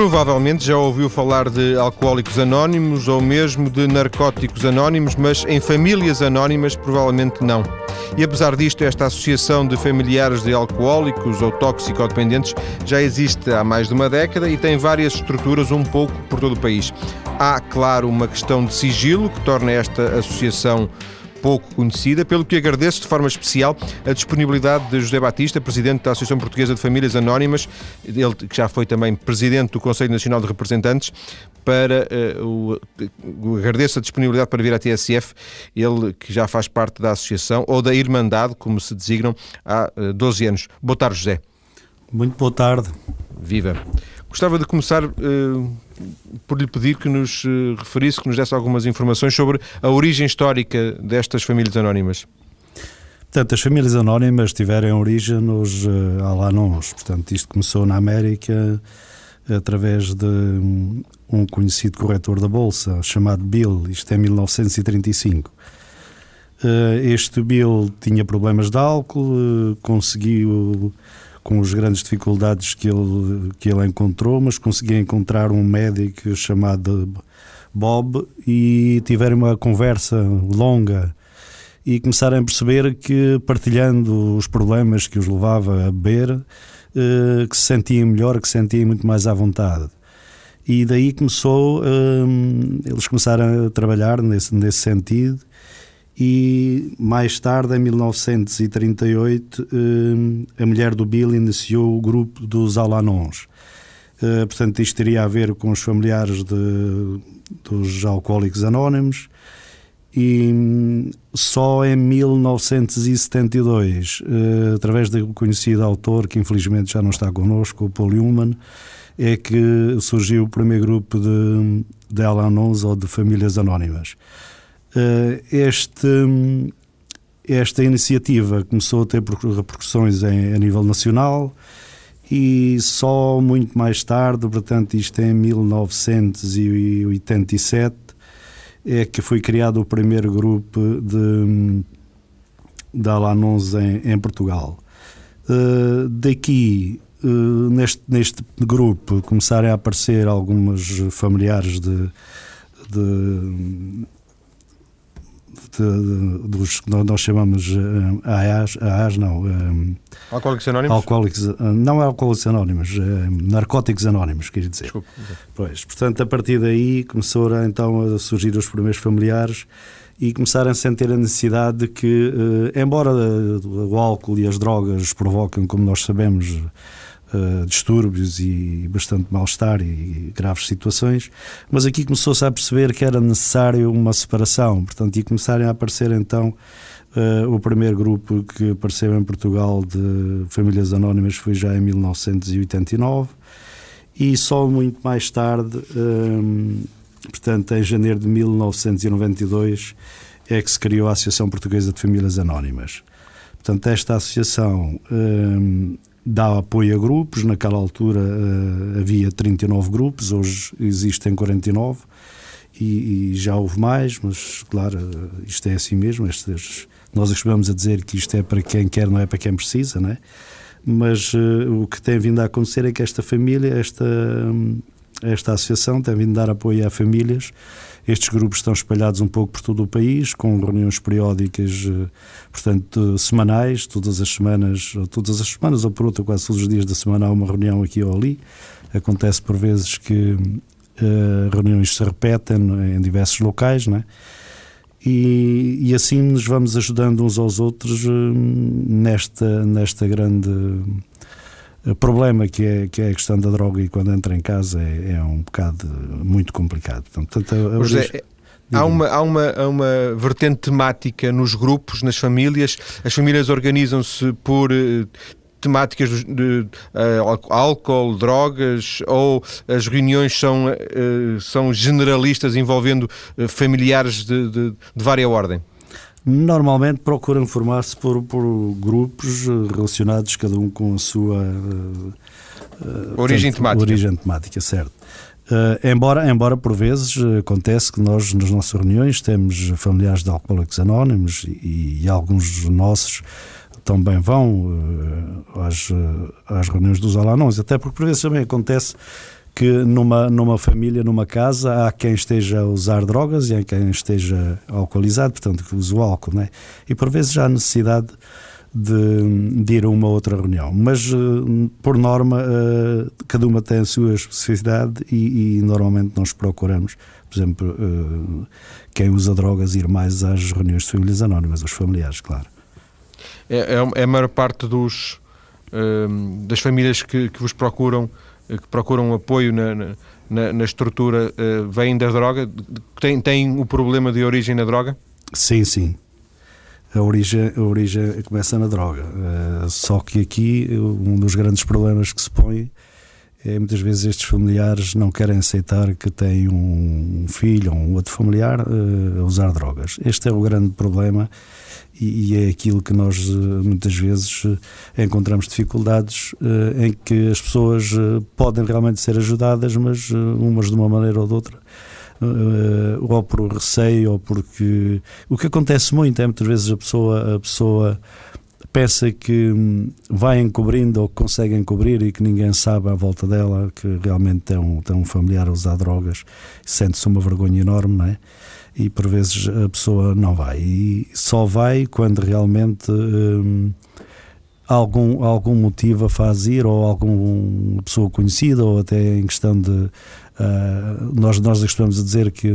Provavelmente já ouviu falar de alcoólicos anónimos ou mesmo de narcóticos anónimos, mas em famílias anónimas provavelmente não. E apesar disto, esta associação de familiares de alcoólicos ou toxicodependentes já existe há mais de uma década e tem várias estruturas um pouco por todo o país. Há, claro, uma questão de sigilo que torna esta associação pouco conhecida, pelo que agradeço de forma especial a disponibilidade de José Batista, presidente da Associação Portuguesa de Famílias Anónimas, ele que já foi também presidente do Conselho Nacional de Representantes, para uh, o, agradeço a disponibilidade para vir à TSF, ele que já faz parte da associação ou da Irmandade, como se designam, há uh, eh, 12 anos. Boa tarde, José. Muito boa tarde. Viva. Gostava de começar uh, por lhe pedir que nos uh, referisse, que nos desse algumas informações sobre a origem histórica destas famílias anónimas. Portanto, as famílias anónimas tiveram origem nos uh, Alanons. Portanto, isto começou na América através de um conhecido corretor da Bolsa, chamado Bill, isto é 1935. Este Bill tinha problemas de álcool, conseguiu com as grandes dificuldades que ele, que ele encontrou, mas conseguiu encontrar um médico chamado Bob e tiveram uma conversa longa e começaram a perceber que partilhando os problemas que os levava a beber, eh, que se sentiam melhor, que se sentiam muito mais à vontade. E daí começou, eh, eles começaram a trabalhar nesse, nesse sentido e mais tarde, em 1938, eh, a mulher do Bill iniciou o grupo dos Alanons. Eh, portanto, isto teria a ver com os familiares de, dos alcoólicos anónimos e só em 1972, eh, através do conhecido autor, que infelizmente já não está connosco, o Paul Human, é que surgiu o primeiro grupo de, de Alanons ou de famílias anónimas. Eh, este, esta iniciativa começou a ter repercussões em, a nível nacional e só muito mais tarde, portanto, isto em 1987, é que foi criado o primeiro grupo de, de Alanons em, em Portugal. Uh, daqui, uh, neste, neste grupo, começaram a aparecer alguns familiares de, de de, dos que nós chamamos uh, AAs, AAs não. Um, alcoólicos Anónimos? Alcoólicos, não é Alcoólicos Anónimos, Narcóticos Anónimos, quer dizer. Desculpe. Pois, portanto, a partir daí começaram então a surgir os primeiros familiares e começaram a sentir a necessidade de que, embora o álcool e as drogas provocam, como nós sabemos, uh, distúrbios e bastante mal-estar e graves situações, mas aqui começou-se a perceber que era necessário uma separação, portanto, e começarem a aparecer então uh, o primeiro grupo que apareceu em Portugal de famílias anónimas foi já em 1989 e só muito mais tarde, um, eh, portanto, em janeiro de 1992, é que se criou a Associação Portuguesa de Famílias Anónimas. Portanto, esta associação dá apoio a grupos. Naquela altura uh, havia 39 grupos, hoje existem 49 e, e já houve mais, mas claro, uh, isto é assim mesmo. Estes, nós costumamos a dizer que isto é para quem quer, não é para quem precisa, não é? Mas uh, o que tem vindo a acontecer é que esta família, esta, esta associação, tem vindo a dar apoio a famílias estes grupos estão espalhados um pouco por todo o país, com reuniões periódicas, eh, portanto, semanais, todas as semanas, ou todas as semanas ou por outra, quase todos os dias da semana há uma reunião aqui ou ali. Acontece por vezes que uh, reuniões se repetem em diversos locais, não é? E, e, assim nos vamos ajudando uns aos outros uh, nesta, nesta grande problema que é, que é a questão da droga e quando entra em casa é, é um bocado muito complicado. Portanto, a, a José, Há uma, há, uma, há uma vertente temática nos grupos, nas famílias. As famílias organizam-se por uh, temáticas de, uh, álcool, drogas, ou as reuniões são, uh, são generalistas envolvendo familiares de, de, de várias ordem? Normalmente procuram formar-se por, por grupos eh, relacionados, cada um com a sua uh, origem, temática. origem temática, certo. Uh, embora, embora por vezes acontece que nós nas nossas reuniões temos familiares de alcoólicos anónimos e, e alguns nossos também vão uh, às, às reuniões dos alanões, até porque por vezes também acontece que numa, numa família, numa casa, há quem esteja a usar drogas e há quem esteja alcoolizado, portanto, que usa o álcool, né? E por vezes há necessidade de, de ir a uma outra reunião. Mas, uh, por norma, uh, cada uma tem a sua especificidade e, e normalmente nós procuramos, por exemplo, uh, quem usa drogas ir mais às reuniões de famílias anónimas, os familiares, claro. É, é, é a maior parte dos, das famílias que, que vos procuram que procuram apoio na, na, na estrutura vêm da droga? Tem, tem o problema de origem na droga? Sim, sim a origem, a origem começa na droga. Uh, só que aqui um dos grandes problemas que se põe é muitas vezes estes familiares não querem aceitar que têm um filho ou um outro familiar uh, a usar drogas. Este é o grande problema e, e é aquilo que nós uh, muitas vezes encontramos dificuldades em que as pessoas podem realmente ser ajudadas, mas umas de uma maneira ou de outra ou por receio, ou porque. O que acontece muito é muitas vezes a pessoa, a pessoa pensa que hum, vai encobrindo ou consegue encobrir e que ninguém sabe à volta dela que realmente tem um, tem um familiar a usar drogas, sente-se uma vergonha enorme, não é? E por vezes a pessoa não vai. E só vai quando realmente. Hum, algum, algum motivo a faz ir, ou alguma pessoa conhecida, ou até em questão de Uh, nós, nós costumamos dizer que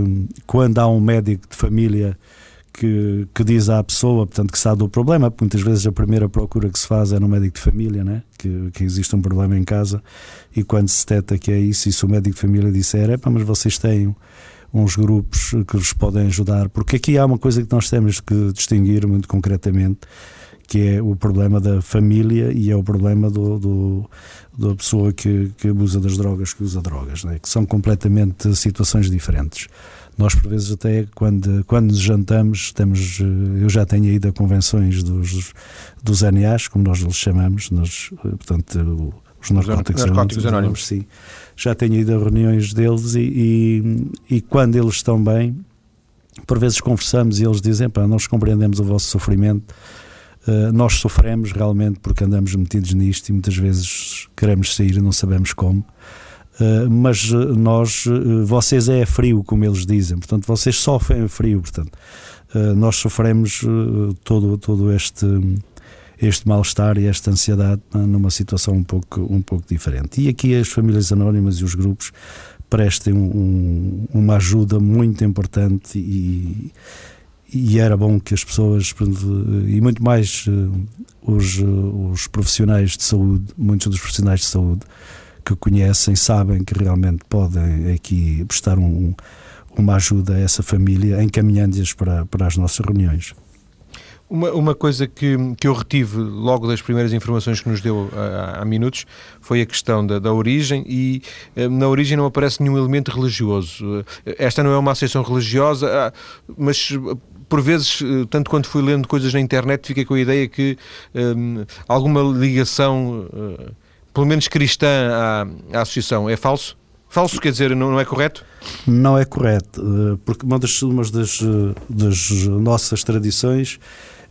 quando há um médico de família que, que diz à pessoa, portanto, que sabe do problema, porque muitas vezes a primeira procura que se faz é no médico de família, né? que, que existe um problema em casa, e quando se detecta que é isso, e se o médico de família disser, é mas vocês têm uns grupos que vos podem ajudar, porque aqui há uma coisa que nós temos que distinguir muito concretamente, que é o problema da família e é o problema do, do da pessoa que, que abusa das drogas, que usa drogas, né? que são completamente situações diferentes. Nós, por vezes, até quando, quando nos jantamos, temos, eh, eu já tenho ido a convenções dos, dos NAs, como nós lhes chamamos, nos, eh, portanto, os narcóticos, narcóticos anónimos, sim. Já tenho ido a reuniões deles e, e, e, quando eles estão bem, por vezes conversamos e eles dizem: Pá, nós compreendemos o vosso sofrimento eh, nós sofremos realmente porque andamos metidos nisto e muitas vezes queremos sair e não sabemos como. Uh, mas eh, nós, vocês é frio, como eles dizem, portanto, vocês sofrem frio, portanto, nós sofremos todo, todo este, este mal-estar e esta ansiedade numa situação um pouco, um pouco diferente. E aqui as famílias anónimas e os grupos prestem um, uma ajuda muito importante e, e era bom que as pessoas, e muito mais eh, os, os profissionais de saúde, muitos dos profissionais de saúde que conhecem, sabem que realmente podem aqui prestar um, uma ajuda a essa família, encaminhando-as para, para as nossas reuniões. Uma, uma coisa que, que eu retive logo das primeiras informações que nos deu há, há minutos foi a questão da, da origem e eh, na origem não aparece nenhum elemento religioso. Esta não é uma associação religiosa, ah, mas por vezes, eh, tanto quanto fui lendo coisas na internet, fiquei com a ideia que um, alguma ligação, pelo menos cristã, à, à, associação é falso? Falso quer dizer, não, não, é correto? Não é correto, eh, porque uma das, uma das, das nossas tradições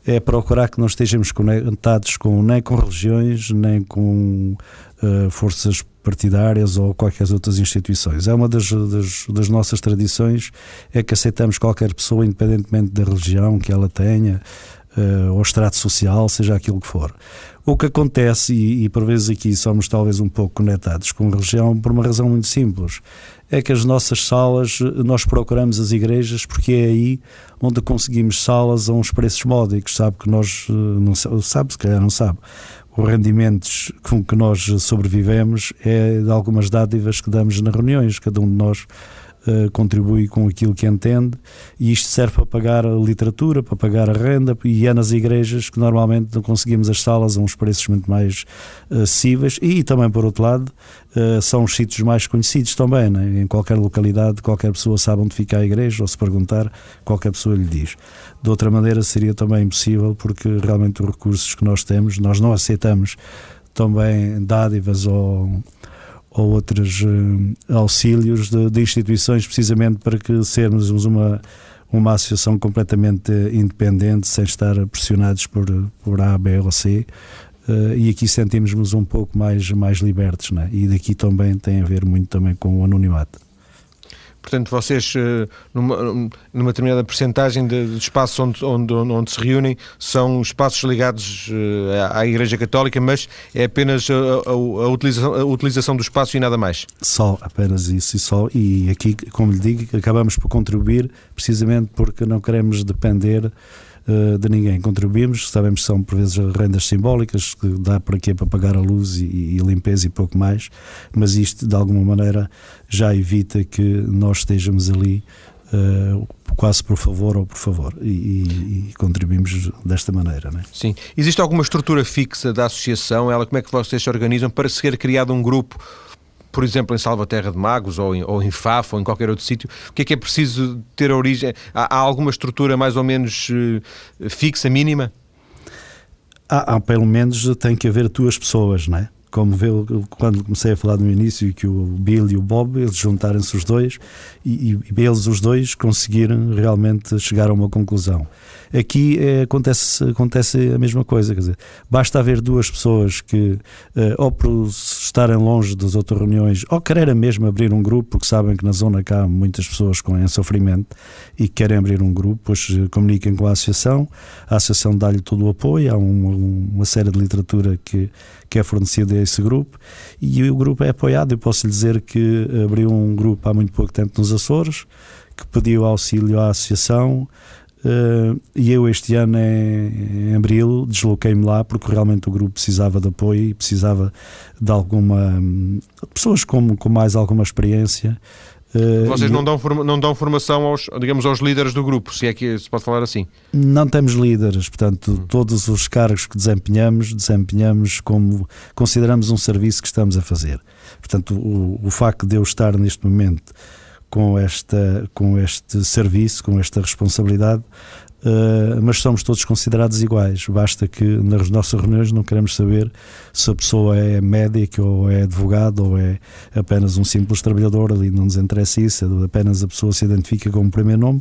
é procurar que não estejamos conectados com, nem com religiões, nem com uh, forças partidárias ou qualquer outras instituições. É uma das, das, das, nossas tradições, é que aceitamos qualquer pessoa, independentemente da religião que ela tenha, uh, ou extrato social, seja aquilo que for. O que acontece, e, e por vezes aqui somos talvez um pouco conectados com a religião, por uma razão muito simples, é que as nossas salas, nós procuramos as igrejas porque é aí onde conseguimos salas a uns preços módicos, sabe que nós, eh, não sabe, se calhar não sabe, os rendimentos com que nós sobrevivemos é de algumas dádivas que damos nas reuniões, cada um de nós uh, contribui com aquilo que entende e isto serve para pagar a literatura, para pagar a renda e é nas igrejas que normalmente não conseguimos as salas a uns preços muito mais acessíveis e também por outro lado uh, são os sítios mais conhecidos também, né? em qualquer localidade qualquer pessoa sabe onde fica a igreja ou se perguntar qualquer pessoa lhe diz. De outra maneira seria também impossível porque realmente os recursos que nós temos, nós não aceitamos também dádivas ou ou outros uh, auxílios de, de, instituições, precisamente para que sermos uma, uma associação completamente independente, sem estar pressionados por, por A, B ou C. Uh, e aqui sentimos-nos um pouco mais, mais libertos, né? e daqui também tem a ver muito também com o anonimato. Portanto, vocês, eh, numa, numa determinada percentagem de, de espaços onde, onde, onde, se reúnem, são espaços ligados eh, à Igreja Católica, mas é apenas a, a, a, utilização, a utilização do espaço e nada mais? Só, apenas isso e só. E aqui, como lhe digo, acabamos por contribuir precisamente porque não queremos depender de ninguém. Contribuímos, sabemos que são por vezes rendas simbólicas, que dá para quê? Para pagar a luz e, e limpeza e pouco mais, mas isto de alguma maneira já evita que nós estejamos ali Uh, quase por favor ou por favor e, e, e contribuímos desta maneira. É? Sim. Existe alguma estrutura fixa da associação? Ela como é que vocês se organizam para ser criado um grupo por exemplo, em Salvaterra de Magos ou em, ou em Faf ou em qualquer outro sítio? O que é que é preciso ter a origem? Há, há alguma estrutura mais ou menos uh, fixa, mínima? Há, há, pelo menos tem que haver duas pessoas, não é? como vê, quando comecei a falar no início que o Bill e o Bob, eles juntaram-se os dois e, e, eles os dois conseguiram realmente chegar a uma conclusão. Aqui é, acontece, acontece a mesma coisa, quer dizer, basta haver duas pessoas que, eh, ou por estarem longe das outras reuniões, ou quererem mesmo abrir um grupo, porque sabem que na zona cá há muitas pessoas com em sofrimento e querem abrir um grupo, pois eh, comuniquem com a associação, a associação dá-lhe todo o apoio, há uma, uma série de literatura que, que é fornecida a esse grupo e o grupo é apoiado. Eu posso lhe dizer que abriu um grupo há muito pouco tempo nos Açores, que pediu auxílio à associação, Uh, e eu este ano, em, em abril, desloquei-me lá porque realmente o grupo precisava de apoio e precisava de alguma. pessoas com, com mais alguma experiência. Uh, Vocês não dão, não dão formação aos, digamos, aos líderes do grupo, se é que se pode falar assim? Não temos líderes, portanto, hum. todos os cargos que desempenhamos, desempenhamos como consideramos um serviço que estamos a fazer. Portanto, o, o facto de eu estar neste momento com, esta, com este serviço, com esta responsabilidade, uh, mas somos todos considerados iguais. Basta que nas nossas reuniões não queremos saber se a pessoa é médica ou é advogado ou é apenas um simples trabalhador, ali não nos interessa isso, é apenas a pessoa se identifica com o primeiro nome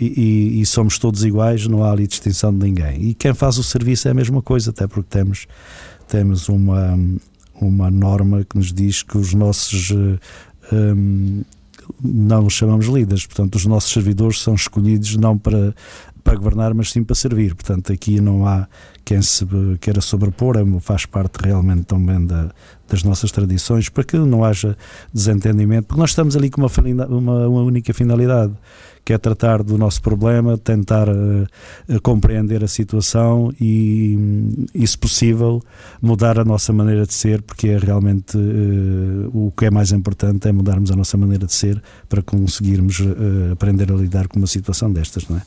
e, e, e somos todos iguais, não há ali distinção de ninguém. E quem faz o serviço é a mesma coisa, até porque temos, temos uma, uma norma que nos diz que os nossos. Um, eh, não os chamamos líderes, portanto, os nossos servidores são escolhidos não para, para governar, mas sim para servir. Portanto, aqui não há quem se queira sobrepor, é faz parte realmente também da, das nossas tradições, para que não haja desentendimento, porque nós estamos ali com uma, uma, uma única finalidade que é tratar do nosso problema, tentar uh, compreender a situação e, e, se possível, mudar a nossa maneira de ser, porque é realmente uh, o que é mais importante é mudarmos a nossa maneira de ser para conseguirmos uh, aprender a lidar com uma situação destas, não é?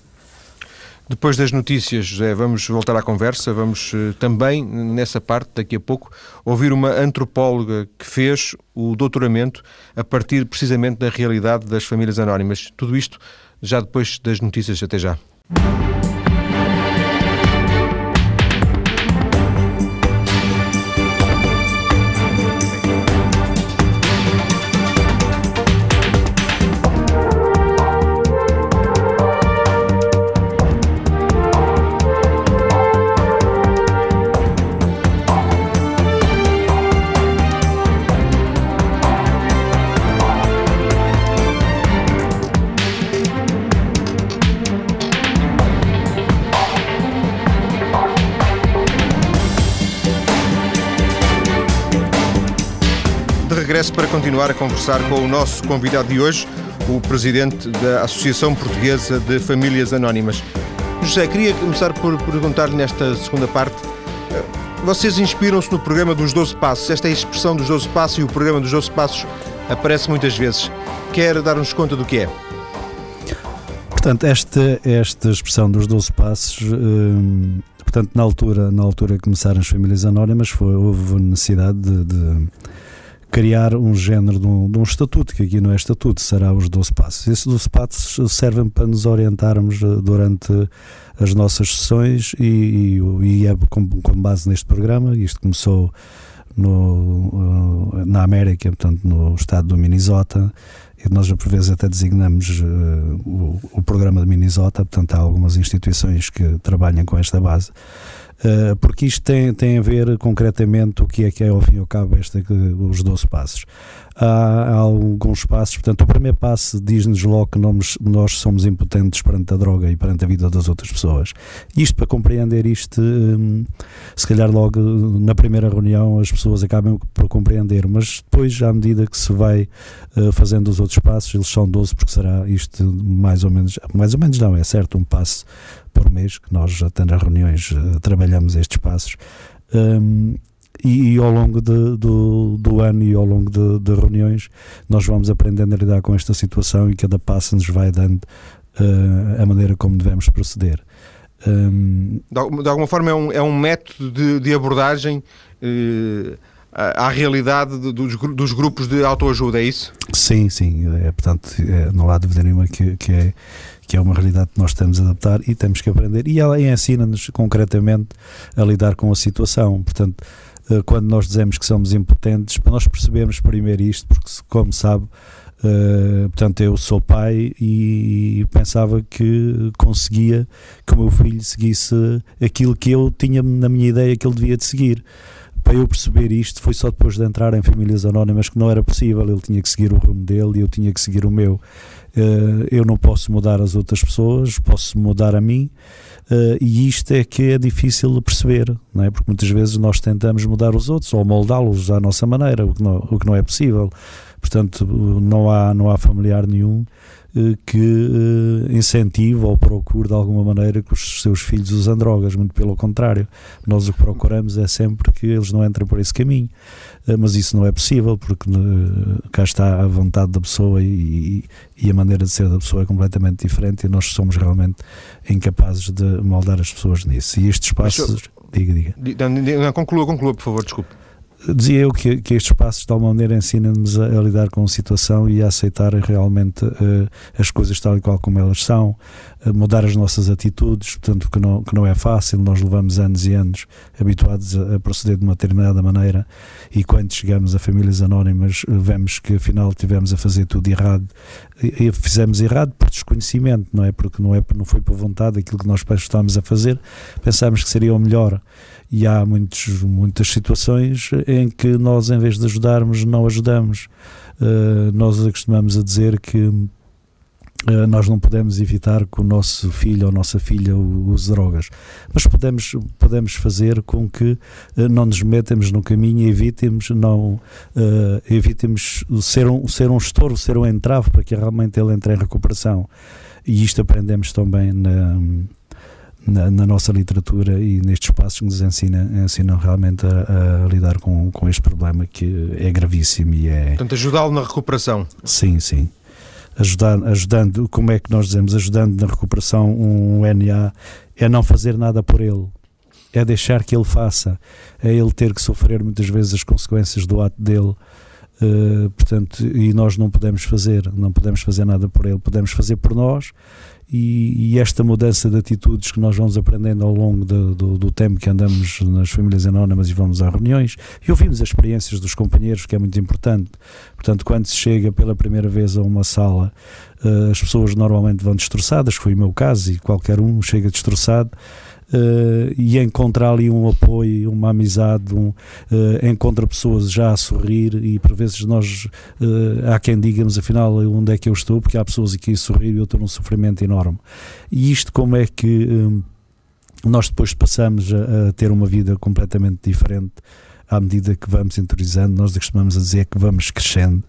Depois das notícias, José, vamos voltar à conversa. Vamos também, nessa parte, daqui a pouco, ouvir uma antropóloga que fez o doutoramento a partir precisamente da realidade das famílias anónimas. Tudo isto já depois das notícias. Até já. Para continuar a conversar com o nosso convidado de hoje, o presidente da Associação Portuguesa de Famílias Anónimas. José, queria começar por perguntar-lhe nesta segunda parte. Eh, vocês inspiram-se no programa dos 12 Passos. Esta expressão dos 12 Passos e o programa dos 12 Passos aparece muitas vezes. Quer dar-nos conta do que é? Portanto, esta, esta expressão dos 12 Passos. Hum, portanto, na altura, na altura que começaram as famílias anónimas, foi, houve necessidade de, de criar um género de um, de um, estatuto, que aqui não é estatuto, será os 12 passos. Esses 12 passos servem para nos orientarmos eh, durante as nossas sessões e, e, e é com, com, base neste programa. Isto começou no, eh, na América, portanto, no estado do Minnesota, e nós por vezes até designamos uh, o, o, programa de Minnesota, portanto, há algumas instituições que trabalham com esta base. Uh, porque isto tem, tem a ver concretamente o que é que é ao fim e ao cabo este, os 12 passos. Há, há alguns passos, portanto, o primeiro passo diz-nos logo que nós, nós somos impotentes perante a droga e perante a vida das outras pessoas. Isto para compreender isto, um, se calhar logo na primeira reunião as pessoas acabam por compreender, mas depois, à medida que se vai uh, fazendo os outros passos, eles são 12, porque será isto mais ou menos, mais ou menos não, é certo, um passo por mês, que nós até nas reuniões uh, trabalhamos estes passos. Um, e, e, ao longo de, do, do ano e ao longo de, de, reuniões nós vamos aprendendo a lidar com esta situação e cada passo nos vai dando uh, a maneira como devemos proceder. Um, de, alguma forma é um, é um método de, de abordagem uh, à realidade dos, dos grupos de autoajuda, é isso? Sim, sim. É, portanto, é, não há dúvida nenhuma que, que é que é uma realidade que nós temos a adaptar e temos que aprender. E ela ensina-nos concretamente a lidar com a situação. Portanto, quando nós dizemos que somos impotentes, para nós percebermos primeiro isto, porque, como sabe, Uh, portanto, eu sou pai e pensava que conseguia que o meu filho seguisse aquilo que eu tinha na minha ideia que ele devia de seguir. Para eu perceber isto, foi só depois de entrar em famílias anónimas que não era possível. Ele tinha que seguir o rumo dele e eu tinha que seguir o meu. Uh, eu não posso mudar as outras pessoas, posso mudar a mim. Uh, e isto é que é difícil de perceber, não é? porque muitas vezes nós tentamos mudar os outros ou moldá-los à nossa maneira, o que, não, o que não é possível. Portanto, não há, não há familiar nenhum que uh, incentive ou procure de alguma maneira que os seus filhos usem drogas, muito pelo contrário. Nós o que procuramos é sempre que eles não entrem por esse caminho. Eh, mas isso não é possível porque eh, cá está a vontade da pessoa e, e, a maneira de ser da pessoa é completamente diferente e nós somos realmente incapazes de moldar as pessoas nisso. E estes passos. Diga, diga. Conclua, conclua, por favor, desculpe dizia eu que, que estes passos de alguma maneira ensinam-nos a, a, lidar com a situação e a aceitar realmente uh, as coisas tal e qual como elas são, mudar as nossas atitudes, portanto que não, que não é fácil, nós levamos anos e anos habituados a, a proceder de uma determinada maneira e quando chegamos a famílias anónimas vemos que afinal tivemos a fazer tudo errado. E, e fizemos errado por desconhecimento, não é? Porque não, é, não foi por vontade aquilo que nós estávamos a fazer, pensámos que seria o melhor e há muitos, muitas situações em que nós, em vez de ajudarmos, não ajudamos. Uh, nós acostumamos a dizer que uh, nós não podemos evitar que o nosso filho ou nossa filha use drogas, mas podemos, podemos fazer com que uh, não nos metamos no caminho e evitemos, não, evitemos ser, um, ser um estorvo, ser um entrave para que realmente ele entre em recuperação. E isto aprendemos também na na, na, nossa literatura e nestes passos que nos ensina, ensinam realmente a, a, lidar com, com este problema que é gravíssimo e é... Portanto, ajudá-lo na recuperação. Sim, sim. Ajudar, ajudando, como é que nós dizemos, ajudando na recuperação um NA é não fazer nada por ele, é deixar que ele faça, é ele ter que sofrer muitas vezes as consequências do ato dele. Uh, portanto, e nós não podemos fazer, não podemos fazer nada por ele, podemos fazer por nós e, e, esta mudança de atitudes que nós vamos aprendendo ao longo de, do, do, tempo que andamos nas famílias anónimas e vamos a reuniões e ouvimos as experiências dos companheiros, que é muito importante. Portanto, quando se chega pela primeira vez a uma sala, uh, as pessoas normalmente vão destroçadas, foi o meu caso, e qualquer um chega destroçado uh, e encontra ali um apoio, uma amizade, um, uh, encontra pessoas já a sorrir e por vezes nós, uh, há quem diga, mas afinal onde é que eu estou, porque há pessoas aqui a sorrir e eu estou num sofrimento enorme. E isto como é que nós depois passamos a, a ter uma vida completamente diferente à medida que vamos interiorizando, nós costumamos dizer que vamos crescendo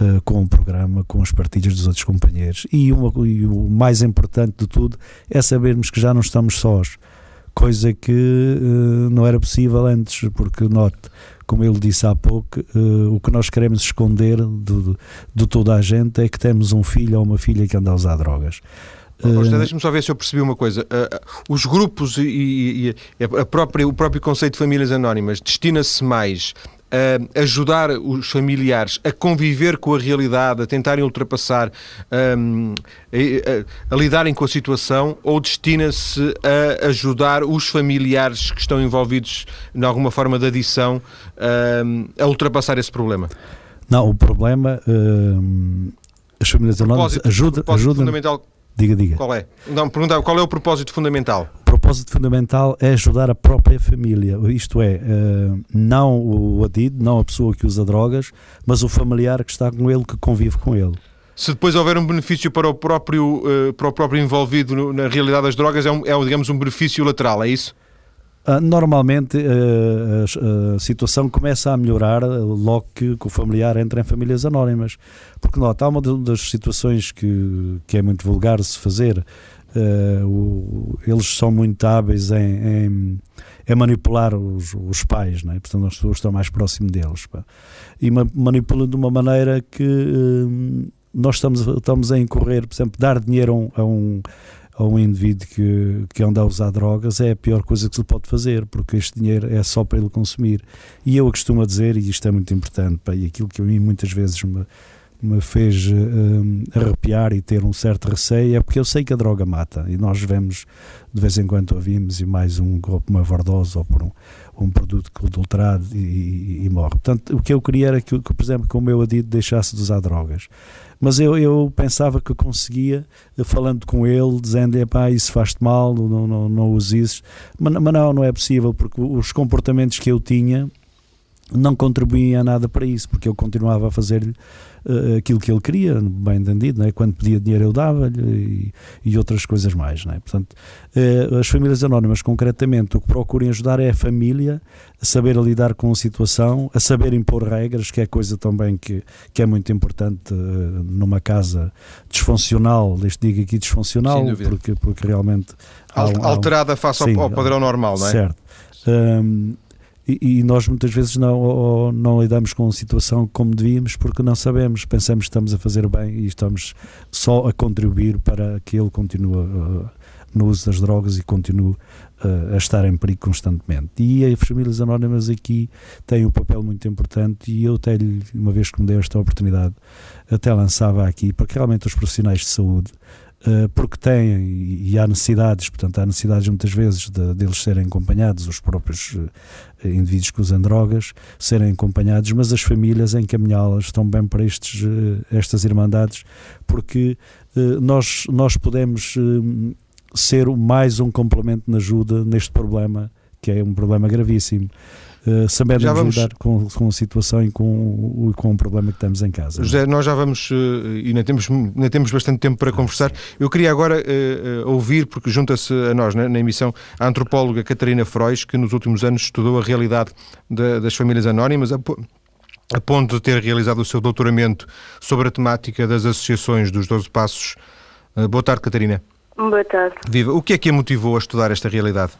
uh, com o programa, com as partilhas dos outros companheiros. E, uma, e, o mais importante de tudo é sabermos que já não estamos sós, coisa que uh, não era possível antes, porque note, como ele disse há pouco, uh, o que nós queremos esconder de, de toda a gente é que temos um filho ou uma filha que anda a usar drogas. Uh, Deixa-me só ver se eu percebi uma coisa. Os grupos e, e, e a própria, o próprio conceito de famílias anónimas destina-se mais a ajudar os familiares a conviver com a realidade, a tentarem ultrapassar, um, a, a, a, lidarem com a situação, ou destina-se a ajudar os familiares que estão envolvidos em alguma forma de adição um, a ultrapassar esse problema? Não, o problema. Um, as famílias anónimas ajudam. Ajuda, fundamental Diga, diga. Qual é? Não, perguntava qual é o propósito fundamental? O propósito fundamental é ajudar a própria família, isto é, não o adido, não a pessoa que usa drogas, mas o familiar que está com ele, que convive com ele. Se depois houver um benefício para o próprio, para o próprio envolvido na realidade das drogas, é, um, é digamos, um benefício lateral, é isso? Ah, normalmente ah, a, situação começa a melhorar logo que, o familiar entra em famílias anónimas. Porque nota, há uma das situações que, que é muito vulgar se fazer. Eles são muito hábeis em, em, em manipular os, os, pais, não é? portanto as pessoas estão mais próximo deles e ma manipulam de uma maneira que uh, nós estamos, estamos a incorrer, por exemplo, dar dinheiro a um, a um indivíduo que, que anda a usar drogas é a pior coisa que se pode fazer, porque este dinheiro é só para ele consumir. E eu costumo dizer, e isto é muito importante, pá, e aquilo que a mim muitas vezes me, me fez um, arrepiar e ter um certo receio é porque eu sei que a droga mata e nós vemos de vez em quando ouvimos e mais um golpe, uma overdose ou por um, um produto adulterado e, e, e, morre. Portanto, o que eu queria era que, que, por exemplo, que o meu adido deixasse de usar drogas. Mas eu, eu pensava que conseguia, falando com ele, dizendo: pá, isso faz-te mal, não, não, não uses isso. Mas, mas não, não é possível, porque os comportamentos que eu tinha não contribuíam a nada para isso, porque eu continuava a fazer uh, aquilo que ele queria, bem entendido, não é? quando pedia dinheiro eu dava-lhe e, e, outras coisas mais. Não é? Portanto, uh, as famílias anónimas, concretamente, o que procurem ajudar é a família a saber lidar com a situação, a saber impor regras, que é coisa também que, que é muito importante uh, numa casa disfuncional, leste diga aqui disfuncional, porque, porque realmente. Alterada face sim, ao, padrão normal, não é? Certo. Um, e, e, nós muitas vezes não, não lidamos com a situação como devíamos porque não sabemos, pensamos que estamos a fazer bem e estamos só a contribuir para que ele continue uh, no uso das drogas e continue uh, a estar em perigo constantemente. E as famílias anónimas aqui têm um papel muito importante e eu até uma vez que me dei esta oportunidade, até lançava aqui, porque realmente os profissionais de saúde porque têm e há necessidades, portanto, há necessidades muitas vezes de, de eles serem acompanhados, os próprios uh, indivíduos que usam drogas, serem acompanhados, mas as famílias encaminhá-las também para estes, uh, estas irmandades, porque nós, nós podemos ser mais um complemento na ajuda neste problema, que é um problema gravíssimo uh, sabendo vamos... lidar com, com a situação e com, com o problema que temos em casa. José, nós já vamos, uh, e ainda temos, ainda temos bastante tempo para conversar. Eu queria agora uh, ouvir, porque junta-se a nós né, na emissão, a antropóloga Catarina Frois, que nos últimos anos estudou a realidade de, das famílias anónimas. A, a ponto de ter realizado o seu doutoramento sobre a temática das associações dos 12 Passos. Boa tarde, Catarina. Boa tarde. Viva. O que é que a motivou a estudar esta realidade?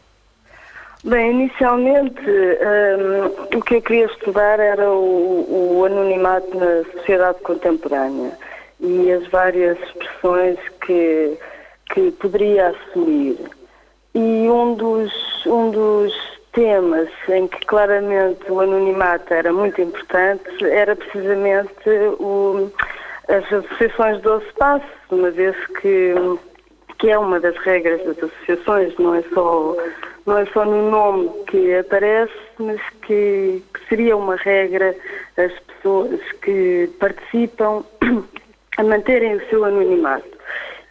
Bem, inicialmente um, o que eu queria estudar era o, o, anonimato na sociedade contemporânea e as várias expressões que, que poderia assumir. E um dos, um dos temas em que claramente o anonimato era muito importante era precisamente o, as associações do espaço, uma vez que, que é uma das regras das associações, não é só não é só no nome que aparece, mas que, que seria uma regra as pessoas que participam a manterem o seu anonimato.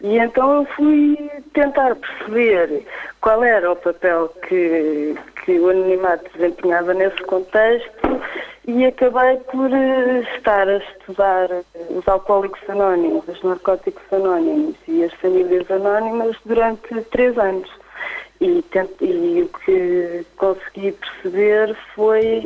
E então eu fui tentar perceber qual era o papel que, que o anonimato desempenhava nesse contexto e acabei por eh, estar a estudar os alcoólicos anónimos, os narcóticos anónimos e as famílias anónimas durante três anos. E, e o que consegui perceber foi,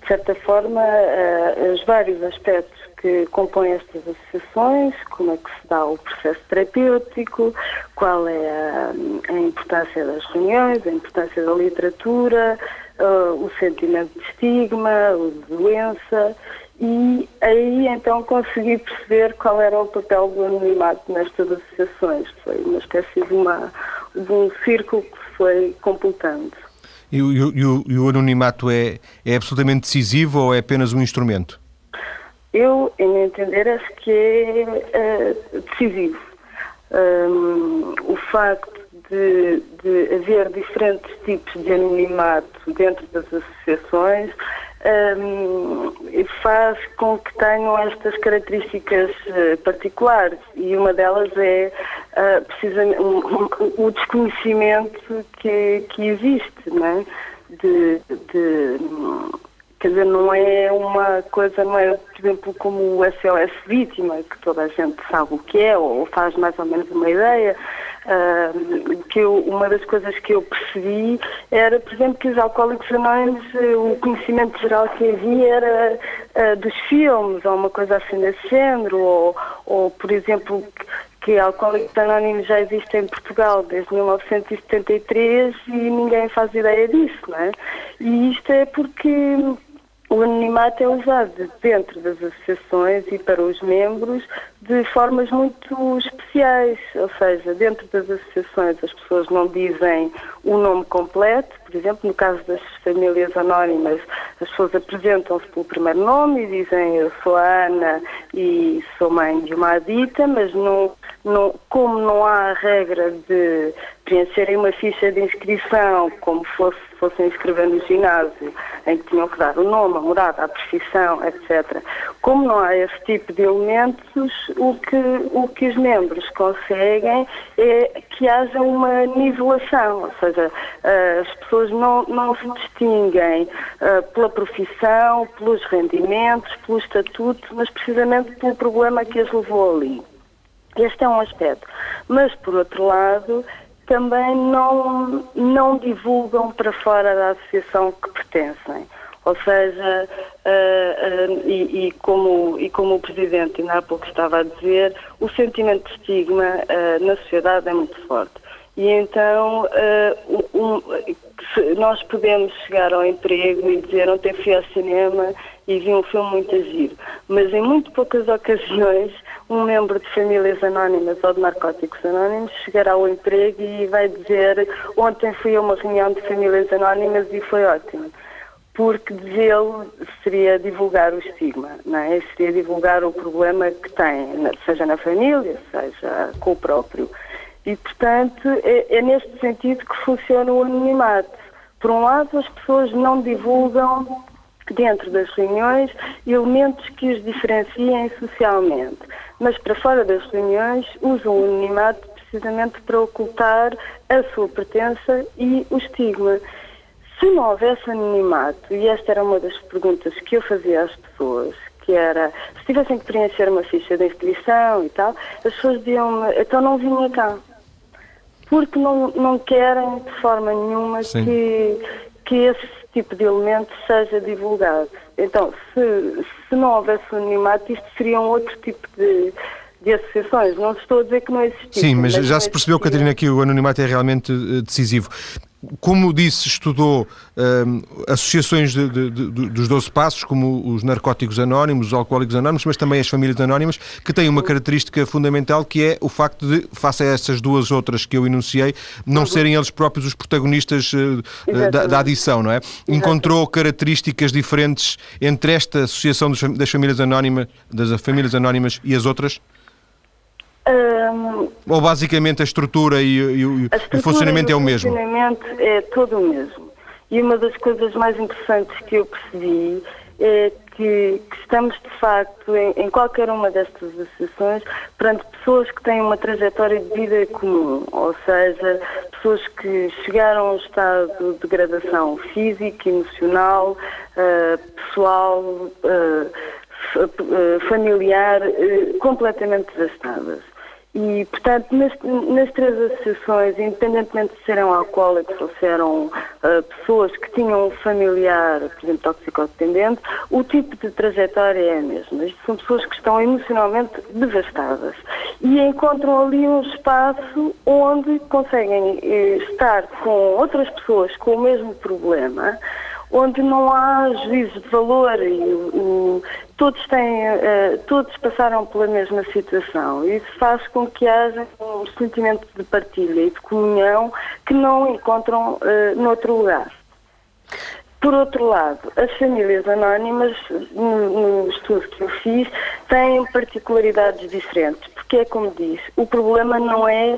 de certa forma, uh, os vários aspectos que compõem estas associações, como é que se dá o processo terapêutico, qual é a, a importância das reuniões, a importância da literatura, uh, o sentimento de estigma, o de doença, e aí então consegui perceber qual era o papel do anonimato nestas associações. Foi uma espécie de, uma, de um círculo que foi completando. E, e, e, o, e o anonimato é, é absolutamente decisivo ou é apenas um instrumento? Eu, em meu entender, acho que é uh, decisivo. Um, o facto de, de, haver diferentes tipos de anonimato dentro das associações um, faz com que tenham estas características uh, particulares e uma delas é uh, um, um, o desconhecimento que, que existe, não é? de, de Quer dizer, não é uma coisa, não é, por exemplo, como o SOS Vítima, que toda a gente sabe o que é, ou faz mais ou menos uma ideia. Uh, que eu, uma das coisas que eu percebi era, por exemplo, que os alcoólicos anónimos, o conhecimento geral que havia era uh, dos filmes, ou uma coisa assim desse género, ou, ou por exemplo, que Alcoólicos Anónimos já existe em Portugal desde 1973 e ninguém faz ideia disso, não é? E isto é porque o anonimato é usado dentro das associações e para os membros de formas muito especiais, ou seja, dentro das associações as pessoas não dizem o nome completo, por exemplo, no caso das famílias anónimas, as pessoas apresentam-se pelo primeiro nome e dizem eu sou a Ana e sou mãe de uma adita, mas não, não, como não há a regra de preencherem uma ficha de inscrição como fosse fossem inscrever no ginásio, em que tinham que dar o nome, a morada, a profissão, etc. Como não há esse tipo de elementos, o que, o que os membros conseguem é que haja uma nivelação, ou seja, as pessoas não, não se distinguem uh, pela profissão, pelos rendimentos, pelo estatuto, mas precisamente pelo problema que as levou ali. Este é um aspecto. Mas, por outro lado, também não, não divulgam para fora da associação que pertencem. Ou seja, uh, uh, e, e, como, e como o Presidente ainda há pouco estava a dizer, o sentimento de estigma uh, na sociedade é muito forte. E então um, nós podemos chegar ao emprego e dizer ontem fui ao cinema e vi um filme muito agir, mas em muito poucas ocasiões um membro de famílias anónimas ou de narcóticos anónimos chegará ao emprego e vai dizer ontem fui a uma reunião de famílias anónimas e foi ótimo. Porque dizê-lo seria divulgar o estigma, não é? seria divulgar o problema que tem, seja na família, seja com o próprio. E, portanto, é, é neste sentido que funciona o anonimato. Por um lado, as pessoas não divulgam dentro das reuniões elementos que os diferenciem socialmente, mas para fora das reuniões usam o anonimato precisamente para ocultar a sua pertença e o estigma. Se não houvesse anonimato, e esta era uma das perguntas que eu fazia às pessoas, que era, se tivessem que preencher uma ficha de inscrição e tal, as pessoas diziam-me, então não vinha cá. Porque não, não querem de forma nenhuma que, que esse tipo de elemento seja divulgado. Então, se, se não houvesse anonimato, isto seria um outro tipo de, de associações. Não estou a dizer que não existia. Sim, mas já se percebeu, Catarina, que o anonimato é realmente eh, decisivo como disse, estudou um, associações de, de, de, dos 12 passos, como os narcóticos anónimos, os alcoólicos anónimos, mas também as famílias anónimas, que têm uma característica fundamental que é o facto de, face a essas duas outras que eu enunciei, não uhum. serem eles próprios os protagonistas uh, da, da, adição, não é? Encontrou características diferentes entre esta associação das famílias anónimas, das famílias anónimas e as outras? Um, Ou basicamente a estrutura e, e, a estrutura o funcionamento é o mesmo? O funcionamento é todo o mesmo. E uma das coisas mais interessantes que eu percebi é que, que estamos, de facto, em, em, qualquer uma destas associações, perante pessoas que têm uma trajetória de vida comum, ou seja, pessoas que chegaram a um estado de degradação física, emocional, uh, pessoal, uh, familiar, completamente devastadas. E, portanto, nas, nas, três associações, independentemente de serem alcoólicos ou se eram uh, pessoas que tinham um familiar, por exemplo, toxicodependente, o tipo de trajetória é a mesma. Isto são pessoas que estão emocionalmente devastadas e encontram ali um espaço onde conseguem eh, estar com outras pessoas com o mesmo problema, onde não há juízo de valor e todos têm, uh, todos passaram pela mesma situação. Isso faz com que haja um sentimento de partilha e de comunhão que não encontram uh, noutro lugar. Por outro lado, as famílias anónimas, no, no estudo que eu fiz, têm particularidades diferentes, porque é como diz, o problema não é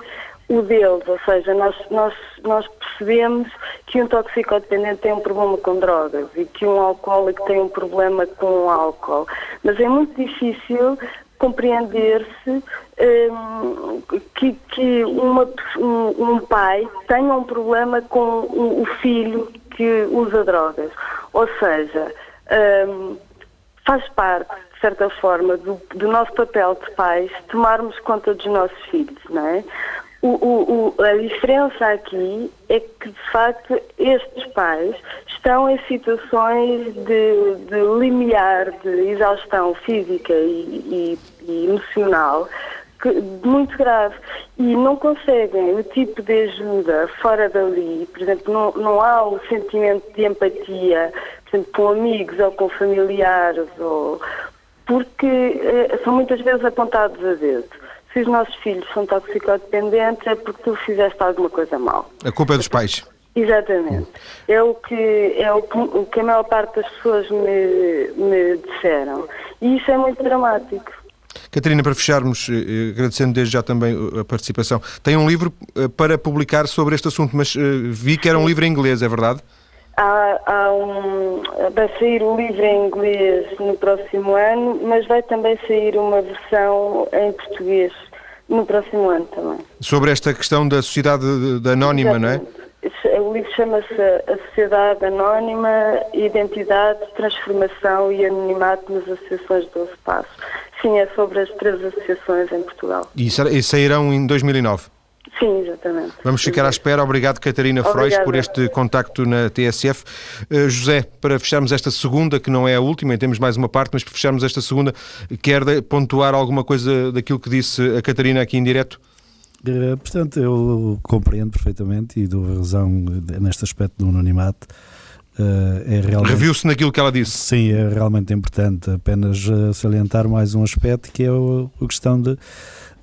o deles, ou seja, nós, nós, nós percebemos que um toxicodependente tem um problema com drogas e que um alcoólico tem um problema com álcool, mas é muito difícil compreender-se um, que, que uma, um, um, pai tenha um problema com o, o filho que usa drogas. Ou seja, um, faz parte, de certa forma, do, do, nosso papel de pais tomarmos conta dos nossos filhos, não é? O, o, o, a diferença aqui é que, de facto, estes pais estão em situações de, de limiar, de exaustão física e, e, e emocional que, muito grave e não conseguem o tipo de ajuda fora dali, por exemplo, não, não há o sentimento de empatia, por exemplo, com amigos ou com familiares, ou, porque eh, são muitas vezes apontados a dedo. Se os nossos filhos são toxicodependentes é porque tu fizeste alguma coisa mal. A culpa é dos pais. Exatamente. É o que, é o que, o que a maior parte das pessoas me, me disseram. E isso é muito dramático. Catarina, para fecharmos, eh, eh, agradecendo desde já também a participação, tem um livro eh, para publicar sobre este assunto, mas vi que era um livro em inglês, é verdade? Há, há um, vai sair o livro em inglês no próximo ano, mas vai também sair uma versão em português no próximo ano também. Sobre esta questão da sociedade anónima, Exatamente. não é? O livro chama-se A Sociedade Anónima, Identidade, Transformação e Anonimato nas Associações do Espaço. Sim, é sobre as três associações em Portugal. E, e sairão em 2009? Sim, exatamente. Vamos ficar à espera. Obrigado, Catarina Frois, por este contacto na TSF. Uh, José, para fecharmos esta segunda, que não é a última, temos mais uma parte, mas para fecharmos esta segunda, quer pontuar alguma coisa daquilo que disse a Catarina aqui em direto? Uh, portanto, eu compreendo perfeitamente e dou razão neste aspecto do anonimato. Uh, é realmente... Reviu-se naquilo que ela disse. Sim, é realmente importante. Apenas salientar mais um aspecto que é o, a questão de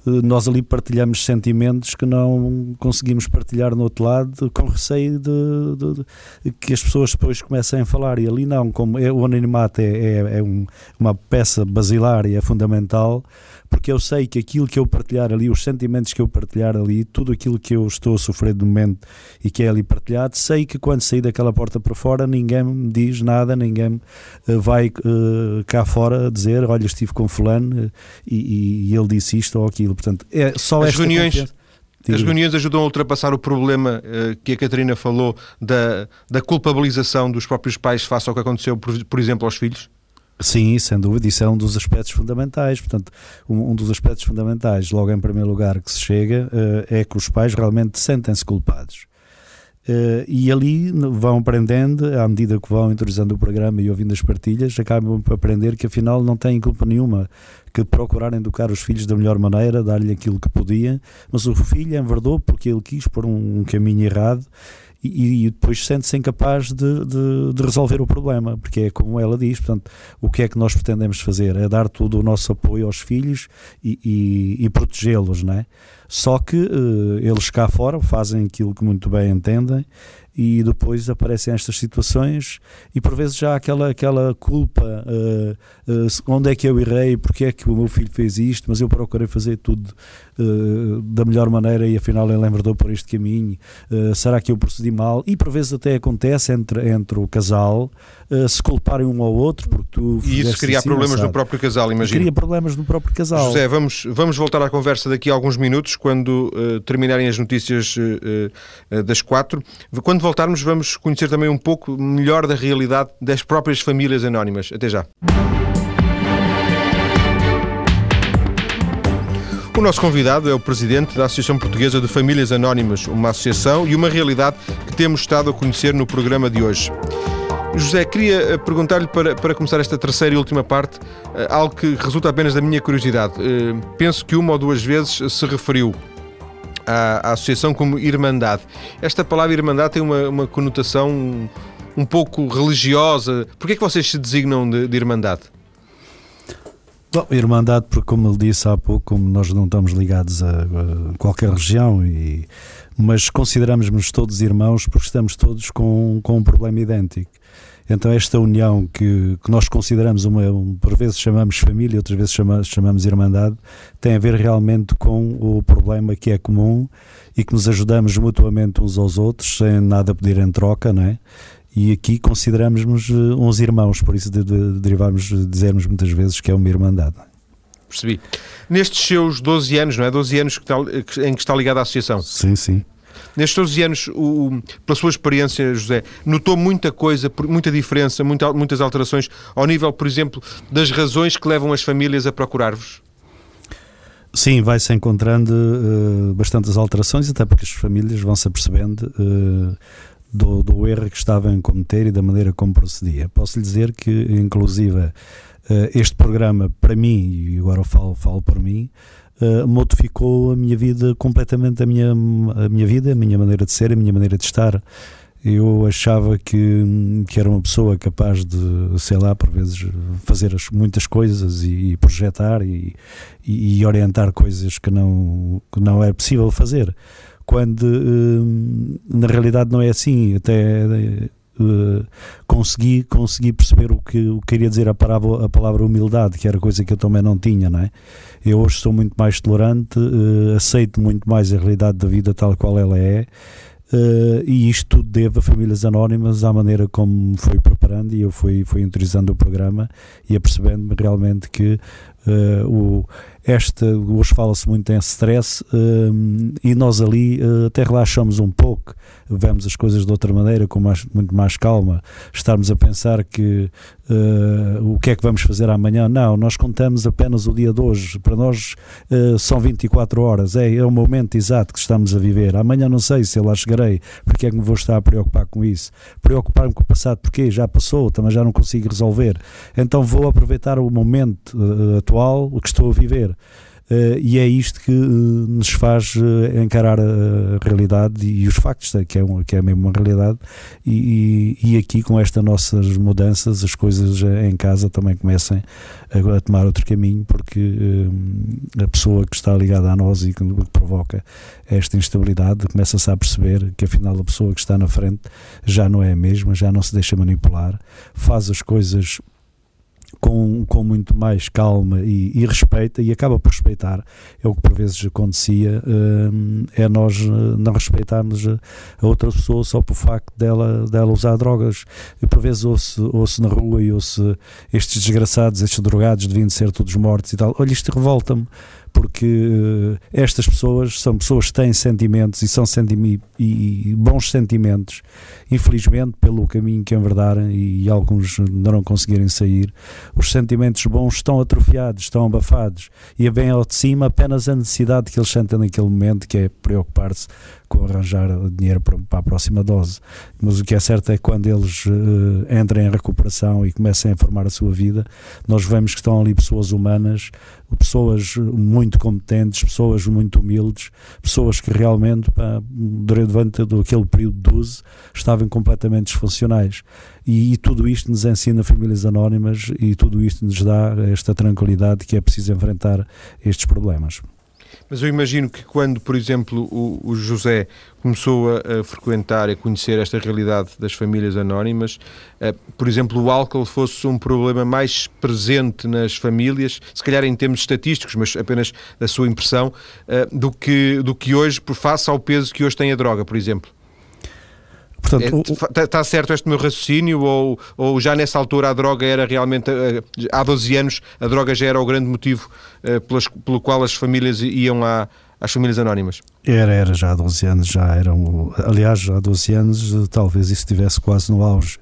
nós ali partilhamos sentimentos que não conseguimos partilhar no outro lado com receio de, de, de que as pessoas depois comecem a falar. E ali não, como é, o anonimato é, é, é um, uma peça basilar e é fundamental porque eu sei que aquilo que eu partilhar ali, os sentimentos que eu partilhar ali, tudo aquilo que eu estou a sofrer de momento e que é ali partilhado, sei que quando sair daquela porta para fora ninguém me diz nada, ninguém uh, vai uh, cá fora dizer, olha, estive com fulano uh, e, e, ele disse isto ou aquilo. Portanto, é só As reuniões... As reuniões ajudam a ultrapassar o problema uh, que a Catarina falou da, da culpabilização dos próprios pais face ao que aconteceu, por, por exemplo, aos filhos? Sim, sem dúvida, isso é um dos aspectos fundamentais. Portanto, um, um dos aspectos fundamentais, logo em primeiro lugar, que se chega uh, é que os pais realmente sentem-se culpados. Uh, e ali vão aprendendo, à medida que vão interiorizando o programa e ouvindo as partilhas, acabam por aprender que afinal não têm culpa nenhuma, que procuraram educar os filhos da melhor maneira, dar-lhe aquilo que podiam, mas o filho enverdou porque ele quis por um, um caminho errado e, e depois sente-se incapaz de, de, de, resolver o problema, porque é como ela diz, portanto, o que é que nós pretendemos fazer? É dar todo o nosso apoio aos filhos e, e, e protegê-los, não é? Só que uh, eles cá fora fazem aquilo que muito bem entendem e depois aparecem estas situações e por vezes já aquela, aquela culpa uh, uh, onde é que eu errei, porque é que o meu filho fez isto, mas eu procurei fazer tudo uh, da melhor maneira e afinal ele enverdou por este caminho, será que eu procedi mal? E por vezes até acontece entre, entre o casal se culparem um ao outro porque tu E isso cria assim, problemas no próprio casal, imagina. Cria problemas no próprio casal. José, vamos, vamos voltar à conversa daqui a alguns minutos quando terminarem as notícias das quatro. Quando voltarmos, vamos conhecer também um pouco melhor da realidade das próprias famílias anónimas. Até já. O nosso convidado é o presidente da Associação Portuguesa de Famílias Anónimas, uma associação e uma realidade que temos estado a conhecer no programa de hoje. José, queria eh, perguntar-lhe para, para começar esta terceira e última parte eh, algo que resulta apenas da minha curiosidade. Eh, penso que uma ou duas vezes se referiu à, à associação como Irmandade. Esta palavra Irmandade tem uma, uma conotação um, pouco religiosa. Por que é que vocês se designam de, de Irmandade? Bom, Irmandade, porque como ele disse há pouco, como nós não estamos ligados a, a qualquer região, e, mas consideramos-nos todos irmãos porque estamos todos com, com um problema idêntico. Então esta união que, que nós consideramos uma, um, por vezes chamamos família, outras vezes chamamos, chamamos irmandade, tem a ver realmente com o problema que é comum e que nos ajudamos mutuamente uns aos outros sem nada pedir em troca, não é? E aqui consideramos-nos eh, uns irmãos, por isso de, de, derivamos, dizermos muitas vezes que é uma irmandade. Percebi. Nestes seus 12 anos, não é? 12 anos que está, em que está ligado à associação. Sim, sim. Nestes 12 anos, o, pela sua experiência, José, notou muita coisa, muita diferença, muita, muitas alterações ao nível, por exemplo, das razões que levam as famílias a procurar-vos? Sim, vai-se encontrando uh, bastantes alterações, até porque as famílias vão se apercebendo uh, do, do, erro que estavam a cometer e da maneira como procedia. Posso lhe dizer que, inclusive, uh, este programa, para mim, e agora falo, falo por mim, uh, modificou a minha vida completamente, a minha, a minha vida, a minha maneira de ser, a minha maneira de estar. Eu achava que, que era uma pessoa capaz de, sei lá, por vezes fazer as, muitas coisas e, e projetar e, e, e, orientar coisas que não, que não é possível fazer. Quando uh, na realidade não é assim. Até uh, consegui, consegui perceber o que, o que queria dizer a palavra, a palavra humildade, que era coisa que eu também não tinha, não é? Eu hoje sou muito mais tolerante, uh, aceito muito mais a realidade da vida tal qual ela é. Uh, e isto tudo devo a Famílias Anónimas, à maneira como foi preparando e eu fui, fui interiorizando o programa e apercebendo-me realmente que o, esta, hoje fala-se muito em stress uh, e nós ali uh, até relaxamos um pouco, vemos as coisas de outra maneira, com mais, muito mais calma, estarmos a pensar que uh, o que é que vamos fazer amanhã, não, nós contamos apenas o dia de hoje, para nós são 24 horas, é, é o momento exato que estamos a viver, amanhã não sei se eu lá chegarei, porque é que me vou estar a preocupar com isso, preocupar-me com o passado, porque já passou, também já não consigo resolver, então vou aproveitar o momento atual, o que estou a viver, Uh, e é isto que uh, nos faz uh, encarar a realidade e, os factos, que é, um, que é mesmo uma realidade. E, e, e, aqui, com estas nossas mudanças, as coisas em casa também começam a, a tomar outro caminho, porque a pessoa que está ligada a nós e que, que provoca esta instabilidade começa-se a perceber que, afinal, a pessoa que está na frente já não é a mesma, já não se deixa manipular, faz as coisas com, com muito mais calma e, e, respeita e acaba por respeitar. É o que por vezes acontecia, uh, é nós eh, não respeitarmos a outra pessoa só por facto dela, dela usar drogas. E por vezes ouço, ouço na rua e ouço estes desgraçados, estes drogados deviam ser todos mortos e tal. Olha, isto revolta-me porque uh, estas pessoas são pessoas que têm sentimentos e são senti e, bons sentimentos, infelizmente, pelo caminho que enverdaram e, alguns não conseguirem sair, os sentimentos bons estão atrofiados, estão abafados e vem ao de cima apenas a necessidade que eles sentem naquele momento, que é preocupar-se com arranjar dinheiro para, a próxima dose. Mas o que é certo é que quando eles uh, entrem em recuperação e comecem a formar a sua vida, nós vemos que estão ali pessoas humanas, pessoas muito competentes, pessoas muito humildes, pessoas que realmente, pá, durante aquele período de uso, estavam completamente disfuncionais. E, e, tudo isto nos ensina famílias anónimas e tudo isto nos dá esta tranquilidade que é preciso enfrentar estes problemas. Mas eu imagino que quando, por exemplo, o, o José começou a, a, frequentar, a conhecer esta realidade das famílias anónimas, uh, por exemplo, o álcool fosse um problema mais presente nas famílias, se calhar em termos estatísticos, mas apenas da sua impressão, uh, do, que, do que hoje, por face ao peso que hoje tem a droga, por exemplo. Portanto, está, é, tá certo este meu raciocínio ou, ou já nessa altura a droga era realmente, eh, há 12 anos, a droga já era o grande motivo uh, pelas, pelo qual as famílias iam à, às famílias anónimas? Era, era já há 12 anos, já eram, aliás, há 12 anos talvez isso estivesse quase no auge.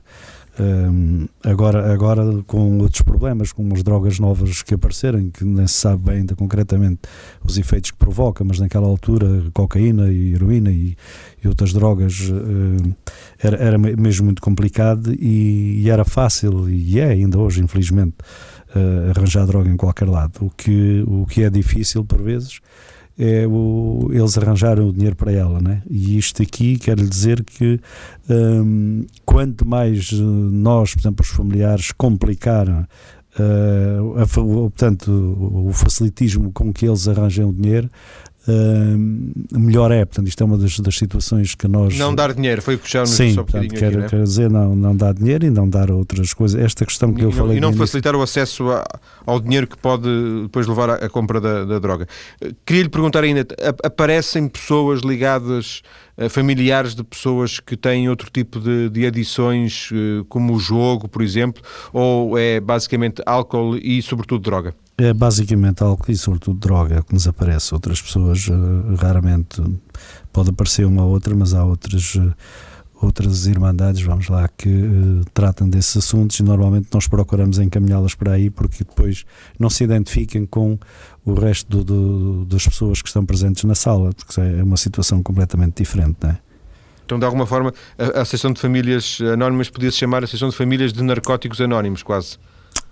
Um, agora, agora com outros problemas, com as drogas novas que aparecerem, que nem se sabe bem ainda concretamente os efeitos que provoca, mas naquela altura cocaína e heroína e, e outras drogas era, era mesmo muito complicado e, e, era fácil, e é ainda hoje, infelizmente, uh, arranjar droga em qualquer lado. O que, o que é difícil por vezes é o, eles arranjaram o dinheiro para ela, né? E isto aqui quer dizer que um, quanto mais eh, nós, por exemplo, os familiares, complicaram Uh, a, portanto, o facilitismo com que eles arranjam o dinheiro, uh, melhor é. Portanto, isto é uma das, das, situações que nós. Não dar dinheiro, foi o que já nos Sim, portanto, quer, aqui, né? quer dizer, não, não dar dinheiro e não dar outras coisas. Esta questão que e, eu falei. E não facilitar o acesso a, ao dinheiro que pode depois levar à, à compra da, da droga. Queria lhe perguntar ainda: aparecem pessoas ligadas eh, familiares de pessoas que têm outro tipo de, de adições, eh, como o jogo, por exemplo, ou é basicamente álcool e, sobretudo, droga? É basicamente álcool e sobretudo droga que nos aparece. Outras pessoas uh, raramente pode aparecer uma ou outra, mas há outras uh, outras irmandades, vamos lá, que uh, tratam desses assuntos e normalmente nós procuramos encaminhá-las para aí porque depois não se identifiquem com o resto do, do, das pessoas que estão presentes na sala, porque é uma situação completamente diferente, não é? Então, de alguma forma, a, a de Famílias Anónimas podia-se chamar a Associação de Famílias de Narcóticos Anónimos, quase.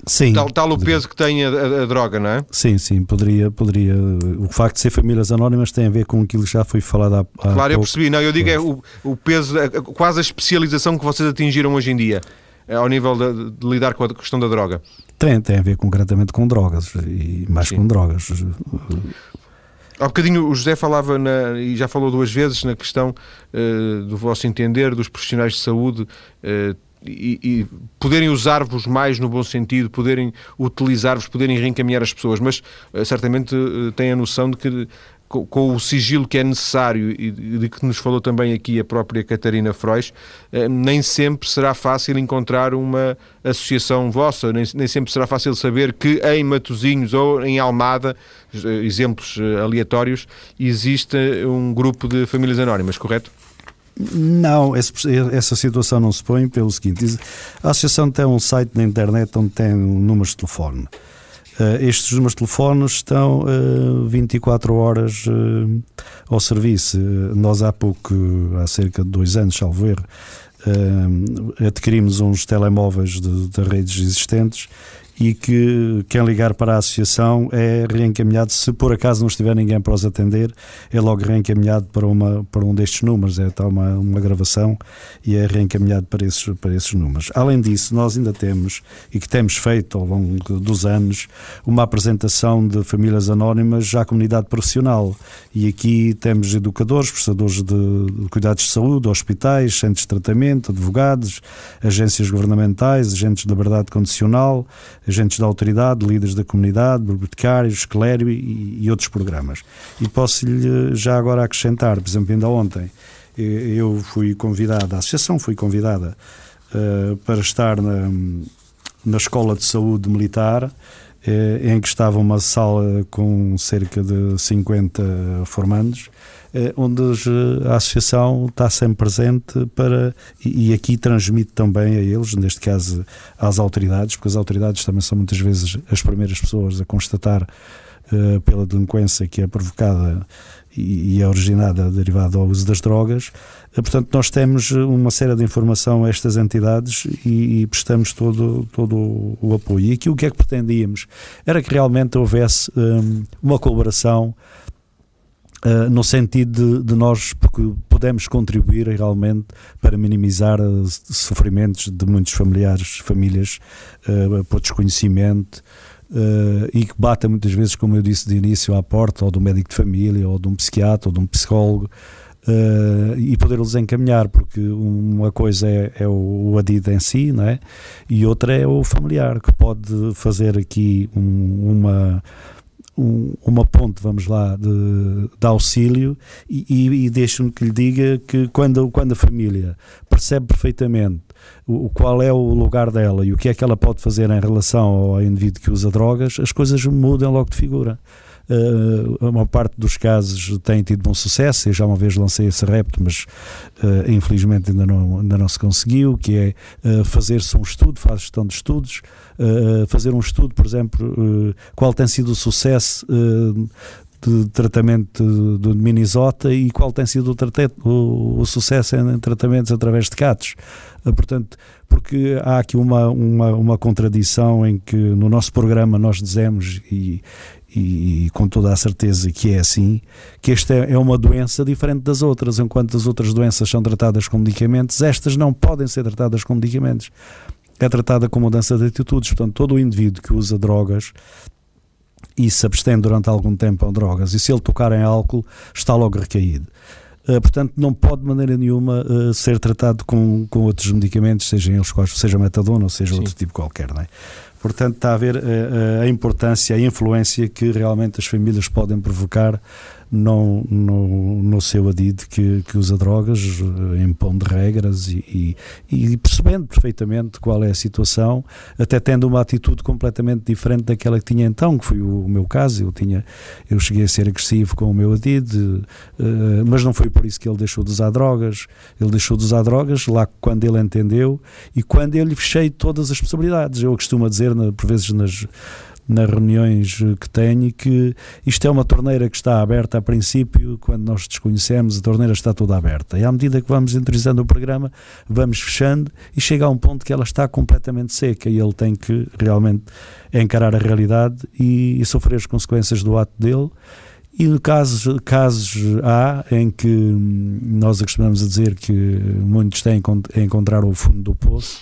Sim. Tal, tal o peso que tem a, a, a, droga, não é? Sim, sim, poderia, poderia. O facto de ser famílias anónimas tem a ver com aquilo que já foi falado há, há Claro, pouco. eu percebi. Não, eu digo é o, o peso, quase a especialização que vocês atingiram hoje em dia, é ao nível de, de lidar com a questão da droga. Tem, tem a ver concretamente com drogas e mais sim. com drogas. Há bocadinho o José falava, na, e já falou duas vezes, na questão uh, do vosso entender, dos profissionais de saúde. Uh, e, e, poderem usar-vos mais no bom sentido, poderem utilizar-vos, poderem reencaminhar as pessoas, mas uh, certamente uh, têm a noção de que com, o sigilo que é necessário e de que nos falou também aqui a própria Catarina Frois, uh, nem sempre será fácil encontrar uma associação vossa, nem, nem sempre será fácil saber que em Matozinhos ou em Almada, exemplos aleatórios, existe um grupo de famílias anónimas, correto? Não, essa situação não se põe pelo seguinte: a Associação tem um site na internet onde tem números de telefone. Uh, estes números de telefone estão uh, 24 horas uh, ao serviço. nós, há pouco, há cerca de dois anos, salvo erro, adquirimos uns telemóveis de, de redes existentes e que quem ligar para a associação é reencaminhado, se por acaso não estiver ninguém para os atender, é logo reencaminhado para, uma, para um destes números, é tá uma, uma gravação e é reencaminhado para esses, para esses números. Além disso, nós ainda temos, e que temos feito ao longo dos anos, uma apresentação de famílias anónimas à comunidade profissional. E aqui temos educadores, prestadores de, de cuidados de saúde, hospitais, centros de tratamento, advogados, agências governamentais, agentes da verdade condicional, agentes da autoridade, líderes da comunidade, bibliotecários, clero e, e outros programas. E posso-lhe já agora acrescentar, por exemplo, ainda ontem, eu fui convidada, a associação foi convidada uh, para estar na, na Escola de Saúde Militar, em que estava uma sala com cerca de 50 formandos, uh, onde a associação está sempre presente para e aqui transmite também a eles, neste caso às autoridades, porque as autoridades também são muitas vezes as primeiras pessoas a constatar pela delinquência que é provocada e é originada derivada ao uso das drogas. Eh, portanto, nós temos uma série de informação a estas entidades e, e prestamos todo, todo o apoio. E aqui o que é que pretendíamos? Era que realmente houvesse um, uma colaboração Uh, no sentido de, de, nós, podemos contribuir realmente para minimizar os sofrimentos de muitos familiares, famílias, uh, por desconhecimento, Uh, e que bata muitas vezes, como eu disse de início, à porta ou do médico de família, ou de um psiquiatra, ou de um psicólogo, uh, e poder-los encaminhar, porque uma coisa é, é o, o adido em si, não é? e outra é o familiar, que pode fazer aqui um, uma. Um, uma ponte, vamos lá, de, de auxílio e, e, e deixe-me que lhe diga que quando, quando a família percebe perfeitamente o, qual é o lugar dela e o que é que ela pode fazer em relação ao indivíduo que usa drogas, as coisas mudam logo de figura. Uh, a maior parte dos casos tem tido bom sucesso. Eu já uma vez lancei esse repto, mas uh, infelizmente ainda não, ainda não se conseguiu. Que é uh, fazer-se um estudo, faz gestão de estudos, fazer um estudo, por exemplo, qual tem sido o sucesso de tratamento de Minnesota e qual tem sido o, o, o sucesso em, em, tratamentos através de CATs. Eh, portanto, porque há aqui uma, uma, uma contradição em que no nosso programa nós dizemos, e, e, e, com toda a certeza que é assim, que esta é, é uma doença diferente das outras. Enquanto as outras doenças são tratadas com medicamentos, estas não podem ser tratadas com medicamentos. É tratada com mudança de atitudes. Portanto, todo o indivíduo que usa drogas e se abstém durante algum tempo a drogas, e se ele tocar em álcool, está logo recaído. Uh, portanto, não pode de maneira nenhuma uh, ser tratado com, com outros medicamentos, sejam eles quais, seja metadona ou seja Sim. outro tipo qualquer. Não é? Portanto, está a ver uh, a importância, a influência que realmente as famílias podem provocar no, no, no seu adido que, que usa drogas, eh, impondo regras e, e, e, percebendo perfeitamente qual é a situação, até tendo uma atitude completamente diferente daquela que tinha então, que foi o, o meu caso. Eu, tinha, eu cheguei a ser agressivo com o meu adido, uh, mas não foi por isso que ele deixou de usar drogas. Ele deixou de usar drogas lá quando ele entendeu e quando eu lhe fechei todas as possibilidades. Eu costumo dizer, por vezes, nas nas reuniões que tenho que isto é uma torneira que está aberta a princípio, quando nós desconhecemos, a torneira está toda aberta. E à medida que vamos interiorizando o programa, vamos fechando e chega a um ponto que ela está completamente seca e ele tem que realmente encarar a realidade e, e sofrer as consequências do ato dele. E casos, casos há em que nós acostumamos a dizer que muitos têm a encontrar o fundo do poço,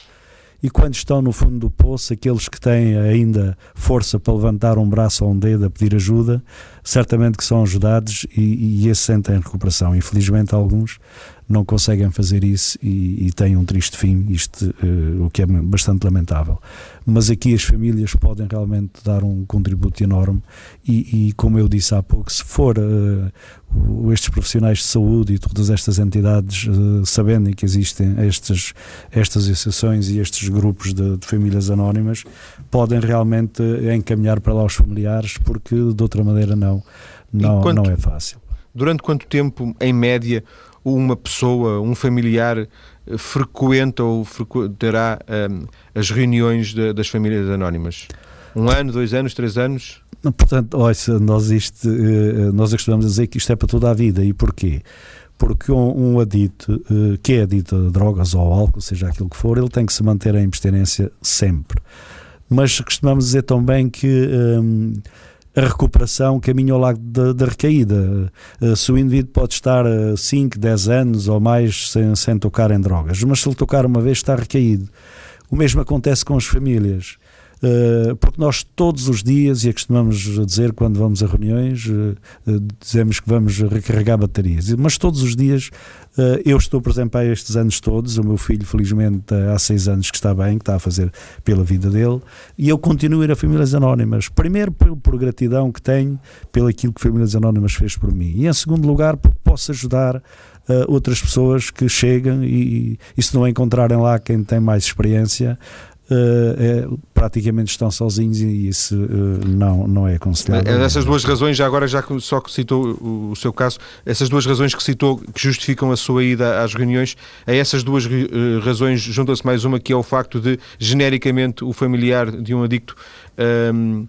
e quando estão no fundo do poço, aqueles que têm ainda força para levantar um braço ou um dedo a pedir ajuda, certamente que são ajudados e, e esses sentem recuperação. Infelizmente, alguns não conseguem fazer isso e, e têm um triste fim, isto, uh, o que é bastante lamentável. Mas aqui as famílias podem realmente dar um contributo enorme e, e como eu disse há pouco, se for uh, estes profissionais de saúde e todas estas entidades uh, sabendo que existem estas, estas associações e estes grupos de, de famílias anónimas, podem realmente encaminhar para lá os familiares porque de outra maneira não, não, quanto, não é fácil. Durante quanto tempo, em média, uma pessoa, um familiar, eh, frequenta ou frequentará um, as reuniões de, das famílias anónimas? Um ano, dois anos, três anos? Portanto, nós, isto, eh, nós costumamos dizer que isto é para toda a vida. E porquê? Porque um, um adito eh, que é adito a drogas ou álcool, seja aquilo que for, ele tem que se manter em abstinência sempre. Mas costumamos dizer também que. Um, a recuperação caminha ao lado da, da recaída. Uh, se o indivíduo pode estar 5, uh, 10 anos ou mais sem, sem tocar em drogas, mas se ele tocar uma vez está recaído. O mesmo acontece com as famílias. Uh, porque nós todos os dias, e acostumamos dizer quando vamos a reuniões, uh, uh, dizemos que vamos recarregar baterias, mas todos os dias eu estou, por exemplo, há estes anos todos, o meu filho, felizmente, há seis anos que está bem, que está a fazer pela vida dele, e eu continuo a ir a Famílias Anónimas, primeiro por, por gratidão que tenho pelo aquilo que Famílias Anónimas fez por mim, e em segundo lugar porque posso ajudar outras pessoas que chegam e, e se não encontrarem lá quem tem mais experiência, uh, praticamente estão sozinhos e isso uh, não, não é aconselhável. É essas duas razões, já agora, já só que citou o, o, seu caso, essas duas razões que citou que justificam a sua ida às reuniões, a essas duas razões junta-se mais uma que é o facto de, genericamente, o familiar de um adicto. Um,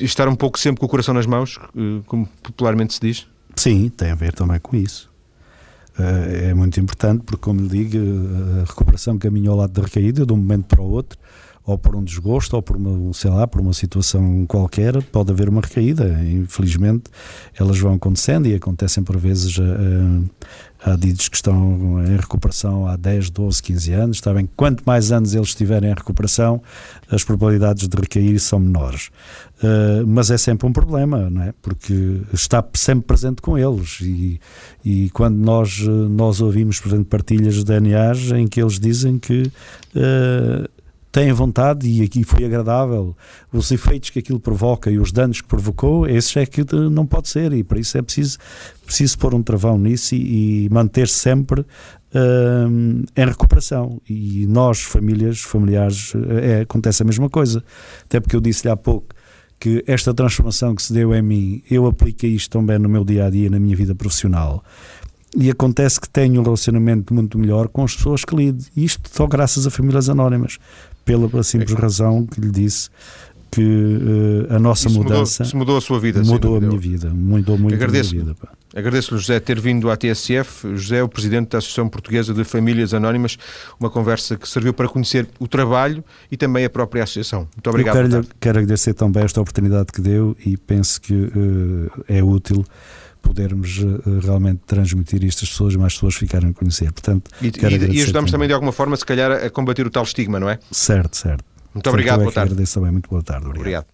estar um pouco sempre com o coração nas mãos, como popularmente se diz? Sim, tem a ver também com isso. Eh, é muito importante porque, como lhe digo, a recuperação caminha ao lado da recaída de um momento para o outro, ou por um desgosto, ou por uma, sei lá, por uma situação qualquer, pode haver uma recaída. Infelizmente, elas vão acontecendo e acontecem por vezes a, a, a adidos que estão em recuperação há 10, 12, 15 anos. Está bem, quanto mais anos eles estiverem em recuperação, as probabilidades de recair são menores. Uh, mas é sempre um problema, não é? Porque está sempre presente com eles e, e quando nós, nós ouvimos, por exemplo, partilhas de DNAs em que eles dizem que uh, têm vontade e aqui foi agradável, os efeitos que aquilo provoca e os danos que provocou, esse é que não pode ser e para isso é preciso, preciso pôr um travão nisso e, e manter-se sempre uh, em recuperação. E nós, famílias, familiares, é, acontece a mesma coisa. Até porque eu disse-lhe há pouco que esta transformação que se deu em mim, eu apliquei isto também no meu dia a dia, na minha vida profissional. E acontece que tenho um relacionamento muito melhor com as pessoas que lido. Isto só graças a famílias anónimas, pela, simples é. razão que lhe disse que uh, a nossa Isso mudança. Mudou, mudou a sua vida. Mudou a minha vida. Mudou muito Agradeço, a minha vida. Agradeço-lhe, José, ter vindo à TSF. José é o presidente da Associação Portuguesa de Famílias Anónimas. Uma conversa que serviu para conhecer o trabalho e também a própria associação. Muito obrigado. Quero, quero agradecer também esta oportunidade que deu e penso que uh, é útil podermos uh, realmente transmitir isto às pessoas e mais pessoas ficarem a conhecer. Portanto, e, e, e ajudamos também de alguma forma, se calhar, a combater o tal estigma, não é? Certo, certo. Muito obrigado, boa tarde. Agradeço também, muito boa tarde. obrigado. obrigado.